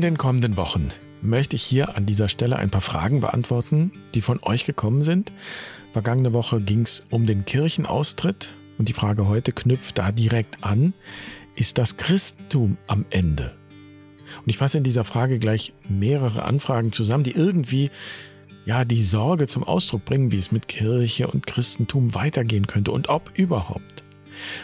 In den kommenden Wochen möchte ich hier an dieser Stelle ein paar Fragen beantworten, die von euch gekommen sind. Vergangene Woche ging es um den Kirchenaustritt und die Frage heute knüpft da direkt an. Ist das Christentum am Ende? Und ich fasse in dieser Frage gleich mehrere Anfragen zusammen, die irgendwie ja die Sorge zum Ausdruck bringen, wie es mit Kirche und Christentum weitergehen könnte und ob überhaupt.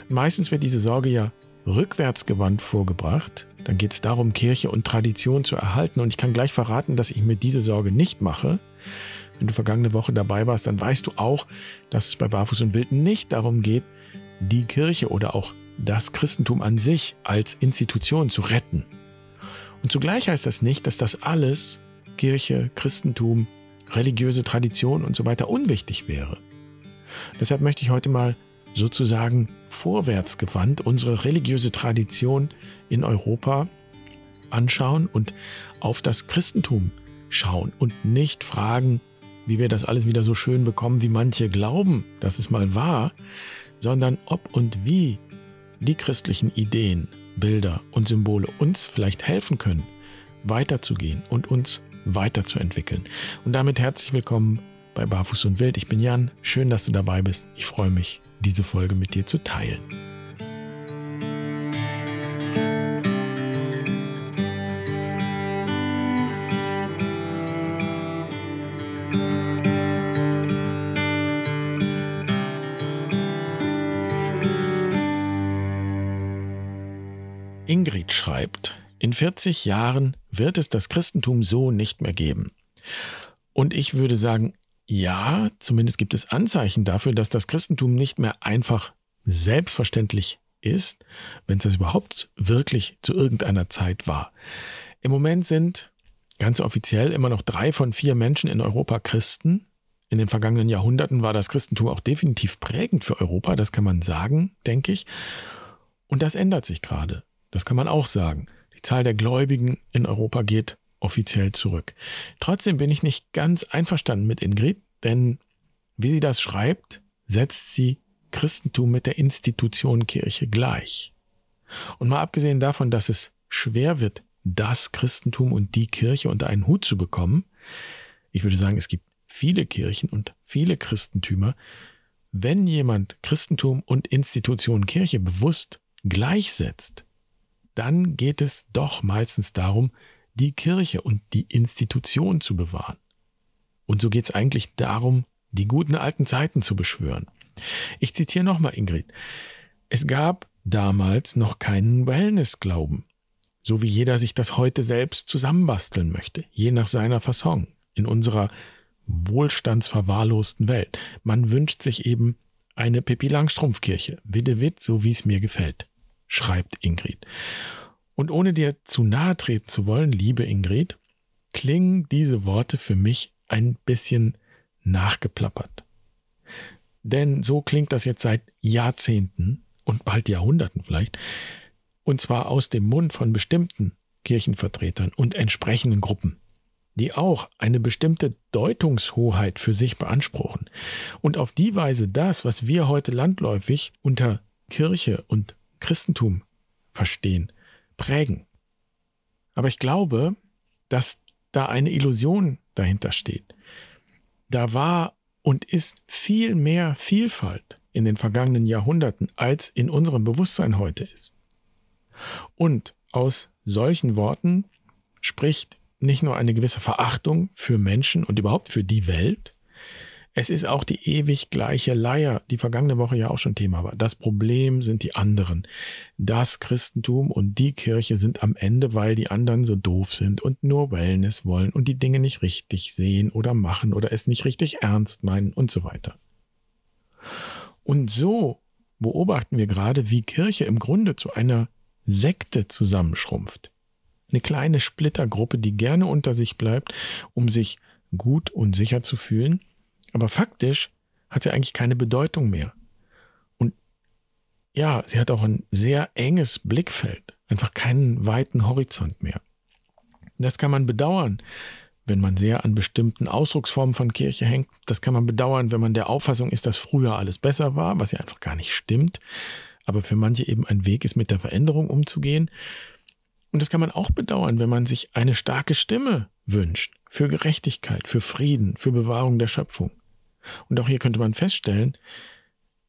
Meistens wird diese Sorge ja rückwärtsgewandt vorgebracht. Dann geht es darum, Kirche und Tradition zu erhalten. Und ich kann gleich verraten, dass ich mir diese Sorge nicht mache. Wenn du vergangene Woche dabei warst, dann weißt du auch, dass es bei Barfuß und Wild nicht darum geht, die Kirche oder auch das Christentum an sich als Institution zu retten. Und zugleich heißt das nicht, dass das alles, Kirche, Christentum, religiöse Tradition und so weiter, unwichtig wäre. Deshalb möchte ich heute mal sozusagen vorwärts gewandt unsere religiöse Tradition in Europa anschauen und auf das Christentum schauen und nicht fragen, wie wir das alles wieder so schön bekommen, wie manche glauben, dass es mal war, sondern ob und wie die christlichen Ideen, Bilder und Symbole uns vielleicht helfen können, weiterzugehen und uns weiterzuentwickeln. Und damit herzlich willkommen bei Barfuß und Wild. Ich bin Jan, schön, dass du dabei bist. Ich freue mich, diese Folge mit dir zu teilen. Ingrid schreibt, in 40 Jahren wird es das Christentum so nicht mehr geben. Und ich würde sagen, ja, zumindest gibt es Anzeichen dafür, dass das Christentum nicht mehr einfach selbstverständlich ist, wenn es das überhaupt wirklich zu irgendeiner Zeit war. Im Moment sind ganz offiziell immer noch drei von vier Menschen in Europa Christen. In den vergangenen Jahrhunderten war das Christentum auch definitiv prägend für Europa, das kann man sagen, denke ich. Und das ändert sich gerade. Das kann man auch sagen. Die Zahl der Gläubigen in Europa geht offiziell zurück. Trotzdem bin ich nicht ganz einverstanden mit Ingrid, denn wie sie das schreibt, setzt sie Christentum mit der Institution Kirche gleich. Und mal abgesehen davon, dass es schwer wird, das Christentum und die Kirche unter einen Hut zu bekommen, ich würde sagen, es gibt viele Kirchen und viele Christentümer, wenn jemand Christentum und Institution Kirche bewusst gleichsetzt, dann geht es doch meistens darum, die Kirche und die Institution zu bewahren. Und so geht es eigentlich darum, die guten alten Zeiten zu beschwören. Ich zitiere nochmal Ingrid. Es gab damals noch keinen Wellness-Glauben, so wie jeder sich das heute selbst zusammenbasteln möchte, je nach seiner Fasson, in unserer wohlstandsverwahrlosten Welt. Man wünscht sich eben eine Pippi Langstrumpfkirche, Widdewitt, so wie es mir gefällt, schreibt Ingrid. Und ohne dir zu nahe treten zu wollen, liebe Ingrid, klingen diese Worte für mich ein bisschen nachgeplappert. Denn so klingt das jetzt seit Jahrzehnten und bald Jahrhunderten vielleicht, und zwar aus dem Mund von bestimmten Kirchenvertretern und entsprechenden Gruppen, die auch eine bestimmte Deutungshoheit für sich beanspruchen und auf die Weise das, was wir heute landläufig unter Kirche und Christentum verstehen, prägen. Aber ich glaube, dass da eine Illusion dahinter steht. Da war und ist viel mehr Vielfalt in den vergangenen Jahrhunderten, als in unserem Bewusstsein heute ist. Und aus solchen Worten spricht nicht nur eine gewisse Verachtung für Menschen und überhaupt für die Welt, es ist auch die ewig gleiche Leier, die vergangene Woche ja auch schon Thema war. Das Problem sind die anderen. Das Christentum und die Kirche sind am Ende, weil die anderen so doof sind und nur Wellness wollen und die Dinge nicht richtig sehen oder machen oder es nicht richtig ernst meinen und so weiter. Und so beobachten wir gerade, wie Kirche im Grunde zu einer Sekte zusammenschrumpft. Eine kleine Splittergruppe, die gerne unter sich bleibt, um sich gut und sicher zu fühlen aber faktisch hat sie eigentlich keine Bedeutung mehr. Und ja, sie hat auch ein sehr enges Blickfeld, einfach keinen weiten Horizont mehr. Das kann man bedauern, wenn man sehr an bestimmten Ausdrucksformen von Kirche hängt. Das kann man bedauern, wenn man der Auffassung ist, dass früher alles besser war, was ja einfach gar nicht stimmt, aber für manche eben ein Weg ist, mit der Veränderung umzugehen. Und das kann man auch bedauern, wenn man sich eine starke Stimme wünscht für Gerechtigkeit, für Frieden, für Bewahrung der Schöpfung. Und auch hier könnte man feststellen,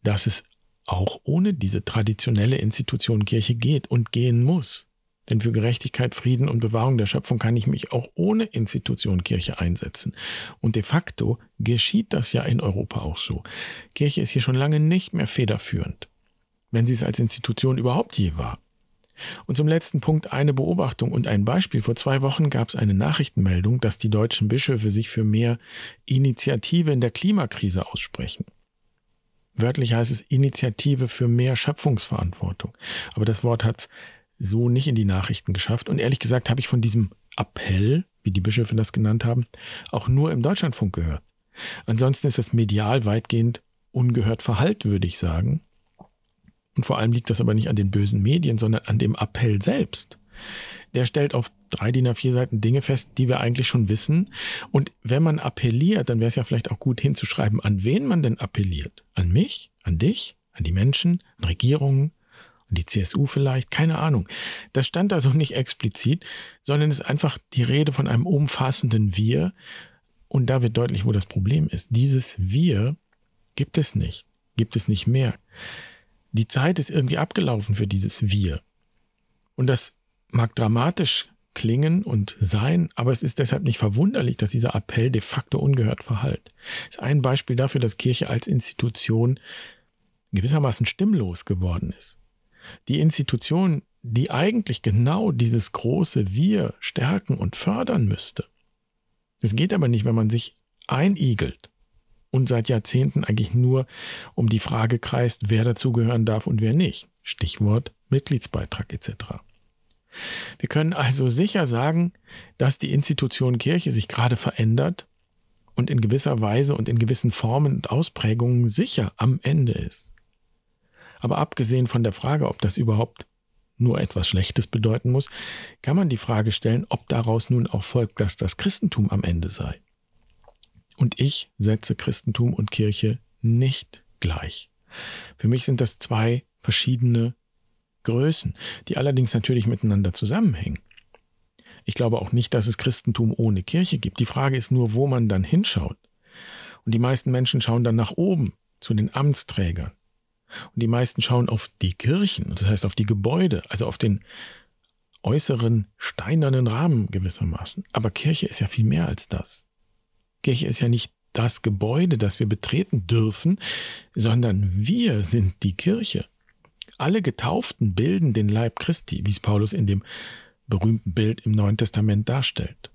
dass es auch ohne diese traditionelle Institution Kirche geht und gehen muss. Denn für Gerechtigkeit, Frieden und Bewahrung der Schöpfung kann ich mich auch ohne Institution Kirche einsetzen. Und de facto geschieht das ja in Europa auch so. Kirche ist hier schon lange nicht mehr federführend, wenn sie es als Institution überhaupt je war. Und zum letzten Punkt eine Beobachtung und ein Beispiel. Vor zwei Wochen gab es eine Nachrichtenmeldung, dass die deutschen Bischöfe sich für mehr Initiative in der Klimakrise aussprechen. Wörtlich heißt es Initiative für mehr Schöpfungsverantwortung. Aber das Wort hat es so nicht in die Nachrichten geschafft. Und ehrlich gesagt habe ich von diesem Appell, wie die Bischöfe das genannt haben, auch nur im Deutschlandfunk gehört. Ansonsten ist das medial weitgehend ungehört verhallt, würde ich sagen. Und vor allem liegt das aber nicht an den bösen Medien, sondern an dem Appell selbst. Der stellt auf drei DIN A4 Seiten Dinge fest, die wir eigentlich schon wissen. Und wenn man appelliert, dann wäre es ja vielleicht auch gut hinzuschreiben, an wen man denn appelliert. An mich? An dich? An die Menschen? An Regierungen? An die CSU vielleicht? Keine Ahnung. Das stand also nicht explizit, sondern es ist einfach die Rede von einem umfassenden Wir. Und da wird deutlich, wo das Problem ist. Dieses Wir gibt es nicht. Gibt es nicht mehr die Zeit ist irgendwie abgelaufen für dieses Wir. Und das mag dramatisch klingen und sein, aber es ist deshalb nicht verwunderlich, dass dieser Appell de facto ungehört verhallt. Das ist ein Beispiel dafür, dass Kirche als Institution gewissermaßen stimmlos geworden ist. Die Institution, die eigentlich genau dieses große Wir stärken und fördern müsste. Es geht aber nicht, wenn man sich einigelt und seit Jahrzehnten eigentlich nur um die Frage kreist, wer dazugehören darf und wer nicht. Stichwort Mitgliedsbeitrag etc. Wir können also sicher sagen, dass die Institution Kirche sich gerade verändert und in gewisser Weise und in gewissen Formen und Ausprägungen sicher am Ende ist. Aber abgesehen von der Frage, ob das überhaupt nur etwas Schlechtes bedeuten muss, kann man die Frage stellen, ob daraus nun auch folgt, dass das Christentum am Ende sei. Und ich setze Christentum und Kirche nicht gleich. Für mich sind das zwei verschiedene Größen, die allerdings natürlich miteinander zusammenhängen. Ich glaube auch nicht, dass es Christentum ohne Kirche gibt. Die Frage ist nur, wo man dann hinschaut. Und die meisten Menschen schauen dann nach oben zu den Amtsträgern. Und die meisten schauen auf die Kirchen, das heißt auf die Gebäude, also auf den äußeren steinernen Rahmen gewissermaßen. Aber Kirche ist ja viel mehr als das. Kirche ist ja nicht das Gebäude, das wir betreten dürfen, sondern wir sind die Kirche. Alle Getauften bilden den Leib Christi, wie es Paulus in dem berühmten Bild im Neuen Testament darstellt.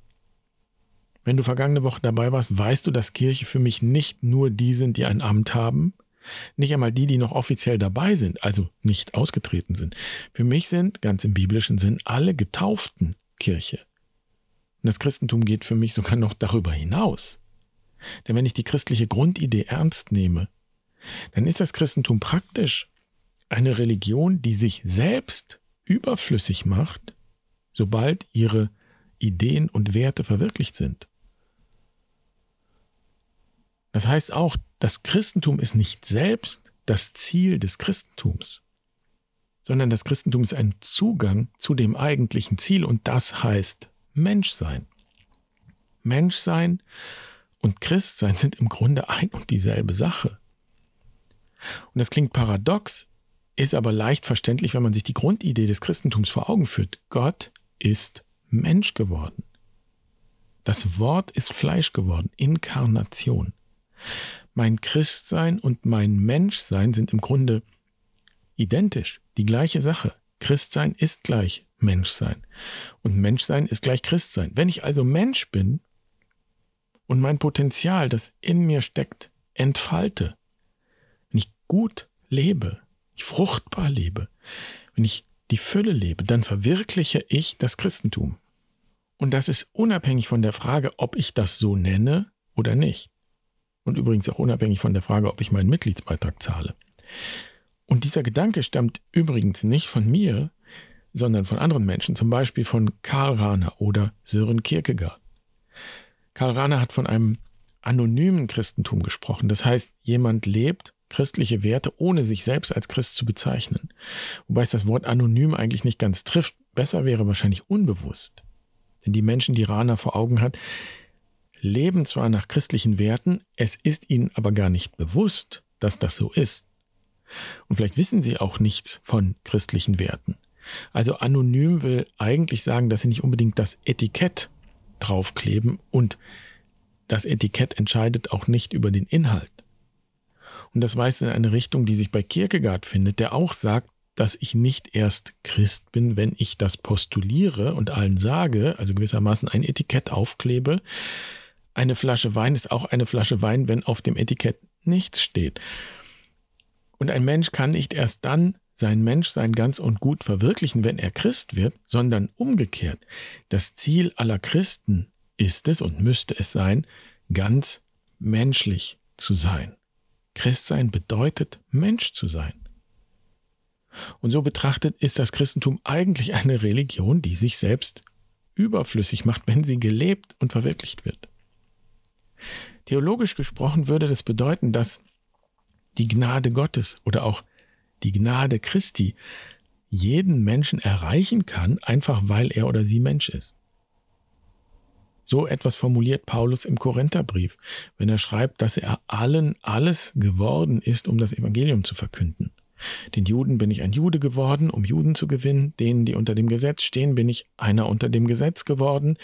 Wenn du vergangene Woche dabei warst, weißt du, dass Kirche für mich nicht nur die sind, die ein Amt haben, nicht einmal die, die noch offiziell dabei sind, also nicht ausgetreten sind. Für mich sind, ganz im biblischen Sinn, alle Getauften Kirche. Und das Christentum geht für mich sogar noch darüber hinaus. Denn wenn ich die christliche Grundidee ernst nehme, dann ist das Christentum praktisch eine Religion, die sich selbst überflüssig macht, sobald ihre Ideen und Werte verwirklicht sind. Das heißt auch, das Christentum ist nicht selbst das Ziel des Christentums, sondern das Christentum ist ein Zugang zu dem eigentlichen Ziel und das heißt Menschsein. Menschsein und Christsein sind im Grunde ein und dieselbe Sache. Und das klingt paradox, ist aber leicht verständlich, wenn man sich die Grundidee des Christentums vor Augen führt. Gott ist Mensch geworden. Das Wort ist Fleisch geworden, Inkarnation. Mein Christsein und mein Menschsein sind im Grunde identisch, die gleiche Sache. Christsein ist gleich Menschsein. Und Menschsein ist gleich Christsein. Wenn ich also Mensch bin und mein Potenzial, das in mir steckt, entfalte, wenn ich gut lebe, ich fruchtbar lebe, wenn ich die Fülle lebe, dann verwirkliche ich das Christentum. Und das ist unabhängig von der Frage, ob ich das so nenne oder nicht. Und übrigens auch unabhängig von der Frage, ob ich meinen Mitgliedsbeitrag zahle. Und dieser Gedanke stammt übrigens nicht von mir, sondern von anderen Menschen, zum Beispiel von Karl Rahner oder Sören Kierkegaard. Karl Rahner hat von einem anonymen Christentum gesprochen. Das heißt, jemand lebt christliche Werte, ohne sich selbst als Christ zu bezeichnen. Wobei es das Wort anonym eigentlich nicht ganz trifft. Besser wäre wahrscheinlich unbewusst. Denn die Menschen, die Rana vor Augen hat, leben zwar nach christlichen Werten, es ist ihnen aber gar nicht bewusst, dass das so ist. Und vielleicht wissen sie auch nichts von christlichen Werten. Also anonym will eigentlich sagen, dass sie nicht unbedingt das Etikett draufkleben und das Etikett entscheidet auch nicht über den Inhalt. Und das weist in eine Richtung, die sich bei Kierkegaard findet, der auch sagt, dass ich nicht erst Christ bin, wenn ich das postuliere und allen sage, also gewissermaßen ein Etikett aufklebe. Eine Flasche Wein ist auch eine Flasche Wein, wenn auf dem Etikett nichts steht. Und ein Mensch kann nicht erst dann sein Menschsein ganz und gut verwirklichen, wenn er Christ wird, sondern umgekehrt. Das Ziel aller Christen ist es und müsste es sein, ganz menschlich zu sein. Christsein bedeutet, Mensch zu sein. Und so betrachtet ist das Christentum eigentlich eine Religion, die sich selbst überflüssig macht, wenn sie gelebt und verwirklicht wird. Theologisch gesprochen würde das bedeuten, dass die Gnade Gottes oder auch die Gnade Christi jeden Menschen erreichen kann, einfach weil er oder sie Mensch ist. So etwas formuliert Paulus im Korintherbrief, wenn er schreibt, dass er allen alles geworden ist, um das Evangelium zu verkünden. Den Juden bin ich ein Jude geworden, um Juden zu gewinnen. Denen, die unter dem Gesetz stehen, bin ich einer unter dem Gesetz geworden,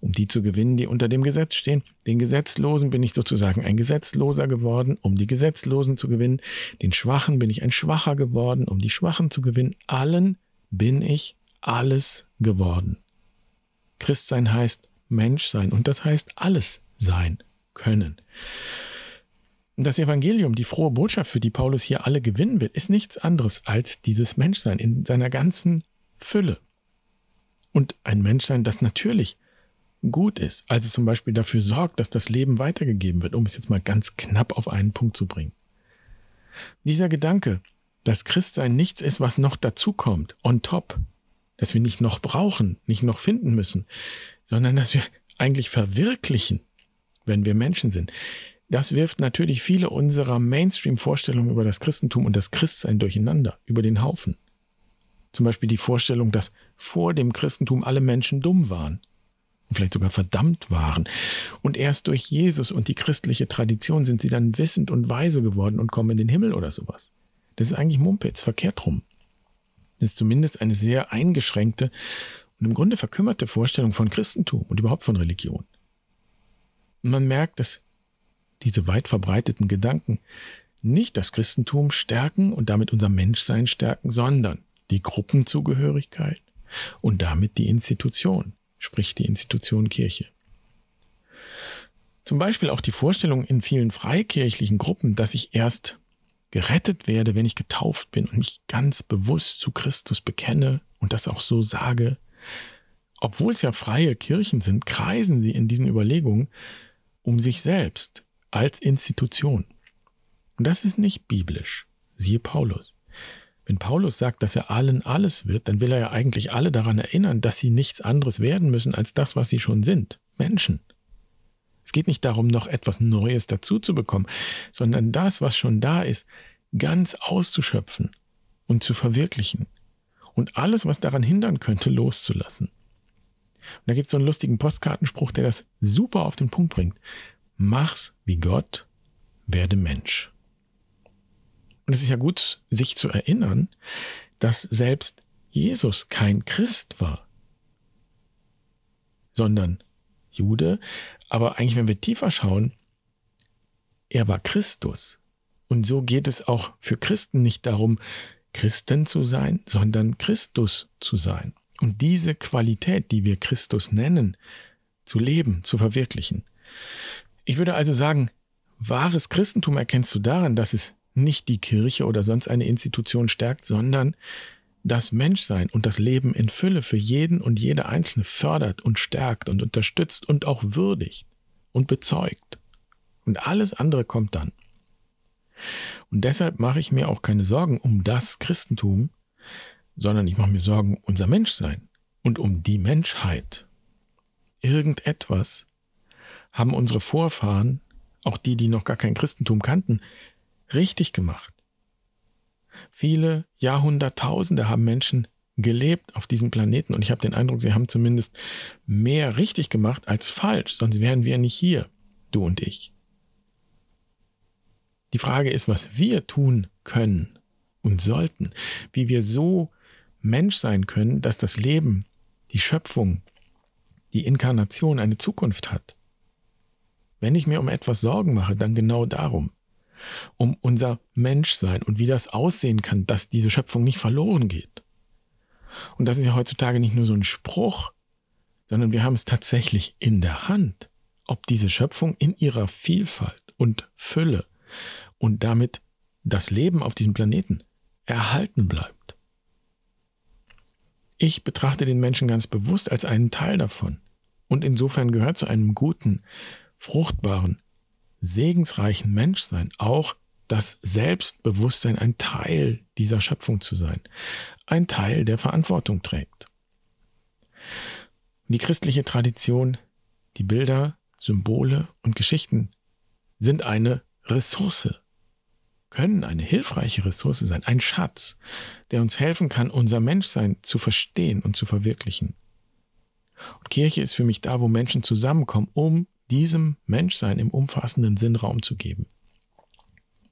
um die zu gewinnen, die unter dem Gesetz stehen. Den Gesetzlosen bin ich sozusagen ein Gesetzloser geworden, um die Gesetzlosen zu gewinnen. Den Schwachen bin ich ein Schwacher geworden, um die Schwachen zu gewinnen. Allen bin ich alles geworden. Christsein heißt Mensch sein und das heißt alles sein können. Das Evangelium, die frohe Botschaft, für die Paulus hier alle gewinnen will, ist nichts anderes als dieses Menschsein in seiner ganzen Fülle. Und ein Menschsein, das natürlich gut ist, also zum Beispiel dafür sorgt, dass das Leben weitergegeben wird, um es jetzt mal ganz knapp auf einen Punkt zu bringen. Dieser Gedanke, dass Christsein nichts ist, was noch dazukommt, on top, dass wir nicht noch brauchen, nicht noch finden müssen, sondern dass wir eigentlich verwirklichen, wenn wir Menschen sind, das wirft natürlich viele unserer Mainstream-Vorstellungen über das Christentum und das Christsein durcheinander, über den Haufen. Zum Beispiel die Vorstellung, dass vor dem Christentum alle Menschen dumm waren und vielleicht sogar verdammt waren. Und erst durch Jesus und die christliche Tradition sind sie dann wissend und weise geworden und kommen in den Himmel oder sowas. Das ist eigentlich Mumpitz, verkehrt rum. Das ist zumindest eine sehr eingeschränkte und im Grunde verkümmerte Vorstellung von Christentum und überhaupt von Religion. Und man merkt, dass diese weit verbreiteten Gedanken nicht das Christentum stärken und damit unser Menschsein stärken, sondern die Gruppenzugehörigkeit und damit die Institution, sprich die Institution Kirche. Zum Beispiel auch die Vorstellung in vielen freikirchlichen Gruppen, dass ich erst gerettet werde, wenn ich getauft bin und mich ganz bewusst zu Christus bekenne und das auch so sage. Obwohl es ja freie Kirchen sind, kreisen sie in diesen Überlegungen um sich selbst, als Institution. Und das ist nicht biblisch. Siehe Paulus. Wenn Paulus sagt, dass er allen alles wird, dann will er ja eigentlich alle daran erinnern, dass sie nichts anderes werden müssen als das, was sie schon sind. Menschen. Es geht nicht darum, noch etwas Neues dazu zu bekommen, sondern das, was schon da ist, ganz auszuschöpfen und zu verwirklichen. Und alles, was daran hindern könnte, loszulassen. Und da gibt es so einen lustigen Postkartenspruch, der das super auf den Punkt bringt. Mach's wie Gott, werde Mensch. Und es ist ja gut, sich zu erinnern, dass selbst Jesus kein Christ war, sondern Jude. Aber eigentlich, wenn wir tiefer schauen, er war Christus. Und so geht es auch für Christen nicht darum, Christen zu sein, sondern Christus zu sein. Und diese Qualität, die wir Christus nennen, zu leben, zu verwirklichen. Ich würde also sagen, wahres Christentum erkennst du daran, dass es nicht die Kirche oder sonst eine Institution stärkt, sondern das Menschsein und das Leben in Fülle für jeden und jede Einzelne fördert und stärkt und unterstützt und auch würdigt und bezeugt. Und alles andere kommt dann. Und deshalb mache ich mir auch keine Sorgen um das Christentum, sondern ich mache mir Sorgen um unser Menschsein und um die Menschheit. Irgendetwas haben unsere Vorfahren, auch die, die noch gar kein Christentum kannten, richtig gemacht. Viele Jahrhunderttausende haben Menschen gelebt auf diesem Planeten und ich habe den Eindruck, sie haben zumindest mehr richtig gemacht als falsch, sonst wären wir nicht hier, du und ich. Die Frage ist, was wir tun können und sollten, wie wir so Mensch sein können, dass das Leben, die Schöpfung, die Inkarnation eine Zukunft hat. Wenn ich mir um etwas Sorgen mache, dann genau darum. Um unser Menschsein und wie das aussehen kann, dass diese Schöpfung nicht verloren geht. Und das ist ja heutzutage nicht nur so ein Spruch, sondern wir haben es tatsächlich in der Hand, ob diese Schöpfung in ihrer Vielfalt und Fülle und damit das Leben auf diesem Planeten erhalten bleibt. Ich betrachte den Menschen ganz bewusst als einen Teil davon und insofern gehört zu einem guten, fruchtbaren, segensreichen Menschsein auch das Selbstbewusstsein, ein Teil dieser Schöpfung zu sein, ein Teil der Verantwortung trägt. Die christliche Tradition, die Bilder, Symbole und Geschichten sind eine Ressource, können eine hilfreiche Ressource sein, ein Schatz, der uns helfen kann, unser Menschsein zu verstehen und zu verwirklichen. Und Kirche ist für mich da, wo Menschen zusammenkommen, um diesem Menschsein im umfassenden Sinn Raum zu geben.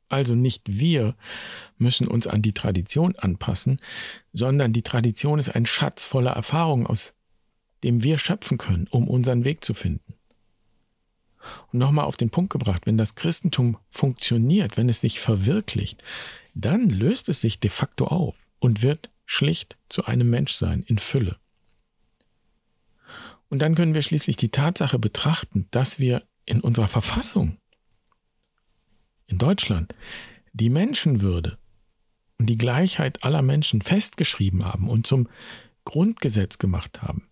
Also nicht wir müssen uns an die Tradition anpassen, sondern die Tradition ist ein Schatz voller Erfahrungen, aus dem wir schöpfen können, um unseren Weg zu finden. Und nochmal auf den Punkt gebracht, wenn das Christentum funktioniert, wenn es sich verwirklicht, dann löst es sich de facto auf und wird schlicht zu einem Menschsein in Fülle. Und dann können wir schließlich die Tatsache betrachten, dass wir in unserer Verfassung in Deutschland die Menschenwürde und die Gleichheit aller Menschen festgeschrieben haben und zum Grundgesetz gemacht haben.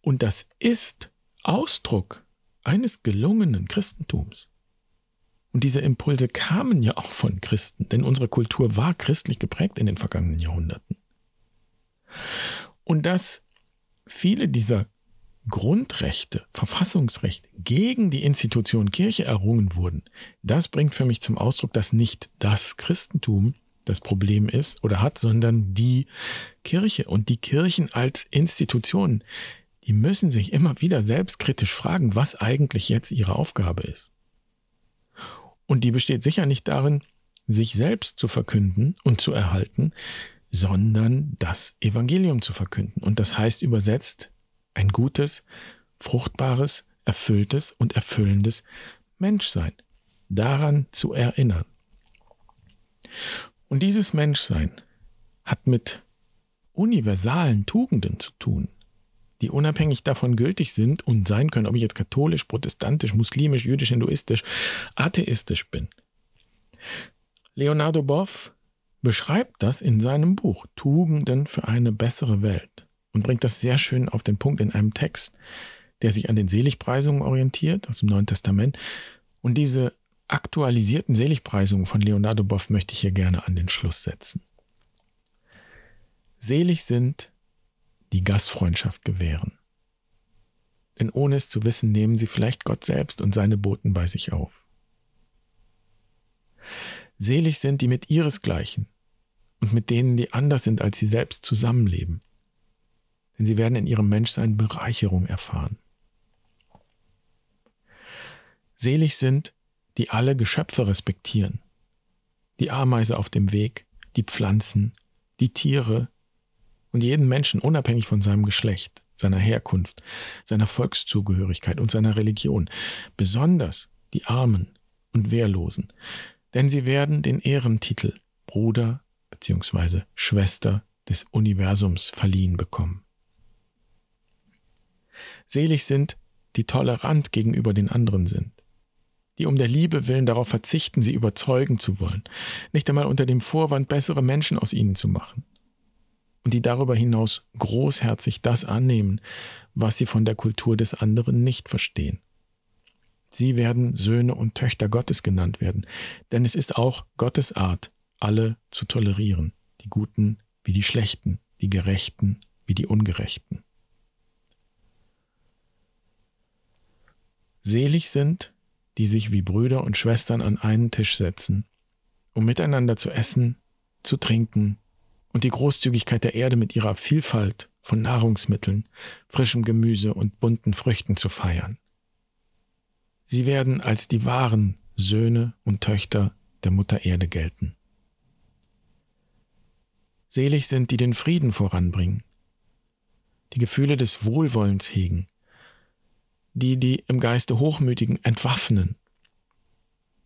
Und das ist Ausdruck eines gelungenen Christentums. Und diese Impulse kamen ja auch von Christen, denn unsere Kultur war christlich geprägt in den vergangenen Jahrhunderten. Und dass viele dieser Grundrechte, Verfassungsrechte gegen die Institution Kirche errungen wurden, das bringt für mich zum Ausdruck, dass nicht das Christentum das Problem ist oder hat, sondern die Kirche und die Kirchen als Institutionen, die müssen sich immer wieder selbstkritisch fragen, was eigentlich jetzt ihre Aufgabe ist. Und die besteht sicher nicht darin, sich selbst zu verkünden und zu erhalten, sondern das Evangelium zu verkünden. Und das heißt übersetzt ein gutes, fruchtbares, erfülltes und erfüllendes Menschsein. Daran zu erinnern. Und dieses Menschsein hat mit universalen Tugenden zu tun, die unabhängig davon gültig sind und sein können, ob ich jetzt katholisch, protestantisch, muslimisch, jüdisch, hinduistisch, atheistisch bin. Leonardo Boff beschreibt das in seinem Buch Tugenden für eine bessere Welt und bringt das sehr schön auf den Punkt in einem Text, der sich an den Seligpreisungen orientiert aus dem Neuen Testament. Und diese aktualisierten Seligpreisungen von Leonardo Boff möchte ich hier gerne an den Schluss setzen. Selig sind, die Gastfreundschaft gewähren. Denn ohne es zu wissen, nehmen sie vielleicht Gott selbst und seine Boten bei sich auf. Selig sind die mit ihresgleichen und mit denen, die anders sind als sie selbst, zusammenleben denn sie werden in ihrem Menschsein Bereicherung erfahren. Selig sind, die alle Geschöpfe respektieren, die Ameise auf dem Weg, die Pflanzen, die Tiere und jeden Menschen unabhängig von seinem Geschlecht, seiner Herkunft, seiner Volkszugehörigkeit und seiner Religion, besonders die Armen und Wehrlosen, denn sie werden den Ehrentitel Bruder bzw. Schwester des Universums verliehen bekommen. Selig sind, die tolerant gegenüber den anderen sind, die um der Liebe willen darauf verzichten, sie überzeugen zu wollen, nicht einmal unter dem Vorwand, bessere Menschen aus ihnen zu machen, und die darüber hinaus großherzig das annehmen, was sie von der Kultur des anderen nicht verstehen. Sie werden Söhne und Töchter Gottes genannt werden, denn es ist auch Gottes Art, alle zu tolerieren, die Guten wie die Schlechten, die Gerechten wie die Ungerechten. Selig sind, die sich wie Brüder und Schwestern an einen Tisch setzen um miteinander zu essen, zu trinken und die Großzügigkeit der Erde mit ihrer Vielfalt von Nahrungsmitteln, frischem Gemüse und bunten Früchten zu feiern. Sie werden als die wahren Söhne und Töchter der Mutter Erde gelten. Selig sind, die den Frieden voranbringen, die Gefühle des Wohlwollens hegen, die die im Geiste Hochmütigen entwaffnen,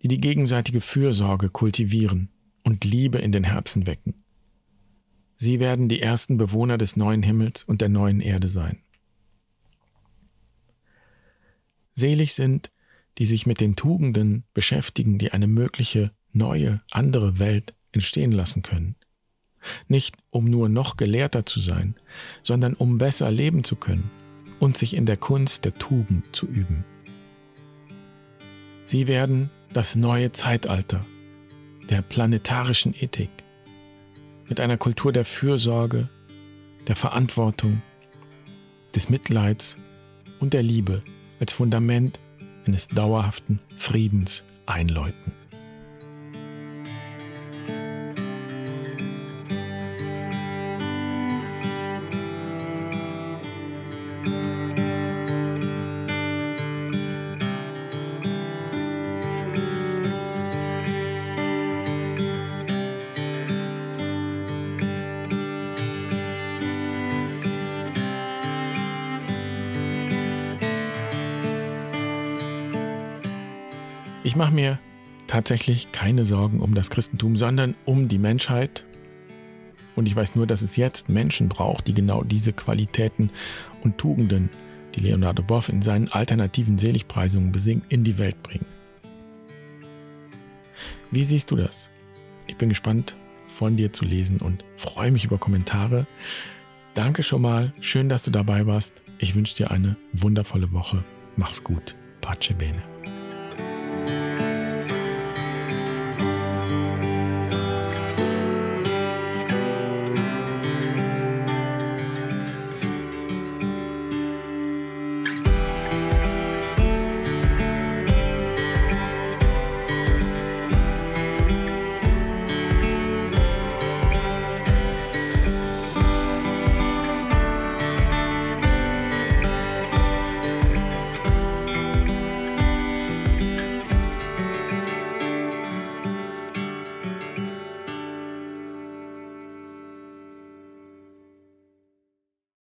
die die gegenseitige Fürsorge kultivieren und Liebe in den Herzen wecken. Sie werden die ersten Bewohner des neuen Himmels und der neuen Erde sein. Selig sind, die sich mit den Tugenden beschäftigen, die eine mögliche neue, andere Welt entstehen lassen können. Nicht um nur noch gelehrter zu sein, sondern um besser leben zu können und sich in der Kunst der Tugend zu üben. Sie werden das neue Zeitalter der planetarischen Ethik mit einer Kultur der Fürsorge, der Verantwortung, des Mitleids und der Liebe als Fundament eines dauerhaften Friedens einläuten. Ich mache mir tatsächlich keine Sorgen um das Christentum, sondern um die Menschheit. Und ich weiß nur, dass es jetzt Menschen braucht, die genau diese Qualitäten und Tugenden, die Leonardo Boff in seinen alternativen Seligpreisungen besingt, in die Welt bringen. Wie siehst du das? Ich bin gespannt, von dir zu lesen und freue mich über Kommentare. Danke schon mal, schön, dass du dabei warst. Ich wünsche dir eine wundervolle Woche. Mach's gut. Pace bene.